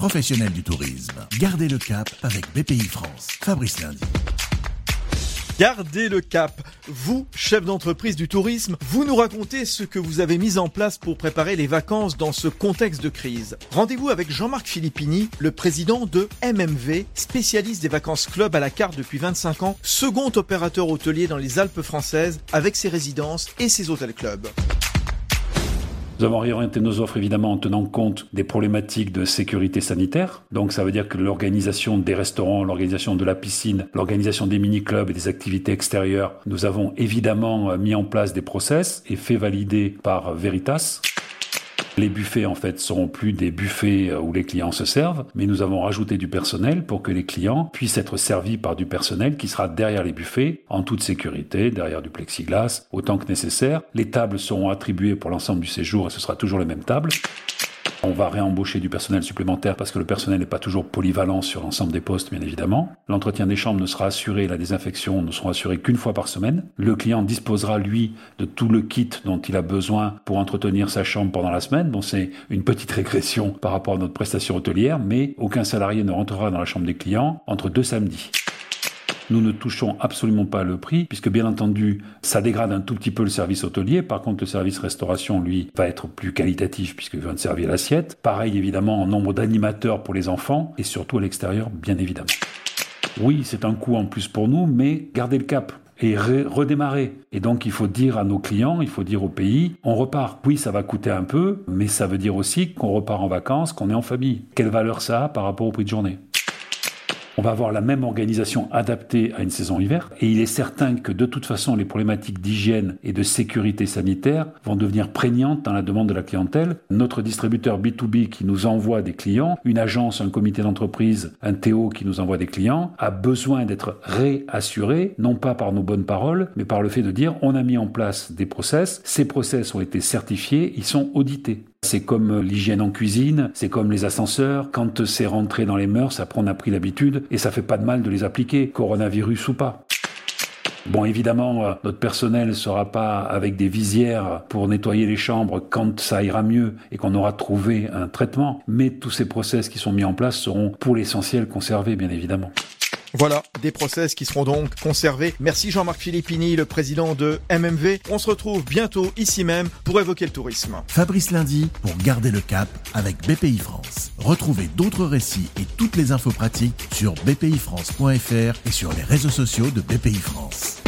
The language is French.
professionnels du tourisme. Gardez le cap avec BPI France. Fabrice Lundi. Gardez le cap. Vous, chef d'entreprise du tourisme, vous nous racontez ce que vous avez mis en place pour préparer les vacances dans ce contexte de crise. Rendez-vous avec Jean-Marc Filippini, le président de MMV, spécialiste des vacances club à la carte depuis 25 ans, second opérateur hôtelier dans les Alpes françaises avec ses résidences et ses hôtels clubs. Nous avons réorienté nos offres évidemment en tenant compte des problématiques de sécurité sanitaire. Donc ça veut dire que l'organisation des restaurants, l'organisation de la piscine, l'organisation des mini-clubs et des activités extérieures, nous avons évidemment mis en place des process et fait valider par Veritas. Les buffets, en fait, seront plus des buffets euh, où les clients se servent, mais nous avons rajouté du personnel pour que les clients puissent être servis par du personnel qui sera derrière les buffets, en toute sécurité, derrière du plexiglas, autant que nécessaire. Les tables seront attribuées pour l'ensemble du séjour et ce sera toujours les mêmes tables. On va réembaucher du personnel supplémentaire parce que le personnel n'est pas toujours polyvalent sur l'ensemble des postes, bien évidemment. L'entretien des chambres ne sera assuré, la désinfection ne sera assurée qu'une fois par semaine. Le client disposera, lui, de tout le kit dont il a besoin pour entretenir sa chambre pendant la semaine. Bon, c'est une petite régression par rapport à notre prestation hôtelière, mais aucun salarié ne rentrera dans la chambre des clients entre deux samedis. Nous ne touchons absolument pas le prix, puisque bien entendu, ça dégrade un tout petit peu le service hôtelier. Par contre, le service restauration, lui, va être plus qualitatif, puisqu'il va te servir l'assiette. Pareil, évidemment, en nombre d'animateurs pour les enfants, et surtout à l'extérieur, bien évidemment. Oui, c'est un coût en plus pour nous, mais gardez le cap et redémarrer. Et donc il faut dire à nos clients, il faut dire au pays, on repart. Oui, ça va coûter un peu, mais ça veut dire aussi qu'on repart en vacances, qu'on est en famille. Quelle valeur ça a par rapport au prix de journée? On va avoir la même organisation adaptée à une saison hiver. Et il est certain que de toute façon, les problématiques d'hygiène et de sécurité sanitaire vont devenir prégnantes dans la demande de la clientèle. Notre distributeur B2B qui nous envoie des clients, une agence, un comité d'entreprise, un Théo qui nous envoie des clients, a besoin d'être réassuré, non pas par nos bonnes paroles, mais par le fait de dire on a mis en place des process, ces process ont été certifiés, ils sont audités. C'est comme l'hygiène en cuisine, c'est comme les ascenseurs. Quand c'est rentré dans les mœurs, après on a pris l'habitude et ça fait pas de mal de les appliquer, coronavirus ou pas. Bon, évidemment, euh, notre personnel ne sera pas avec des visières pour nettoyer les chambres quand ça ira mieux et qu'on aura trouvé un traitement, mais tous ces process qui sont mis en place seront pour l'essentiel conservés, bien évidemment. Voilà, des process qui seront donc conservés. Merci Jean-Marc Filippini, le président de MMV. On se retrouve bientôt ici même pour évoquer le tourisme. Fabrice Lundi pour garder le cap avec BPI France. Retrouvez d'autres récits et toutes les infos pratiques sur bpifrance.fr et sur les réseaux sociaux de BPI France.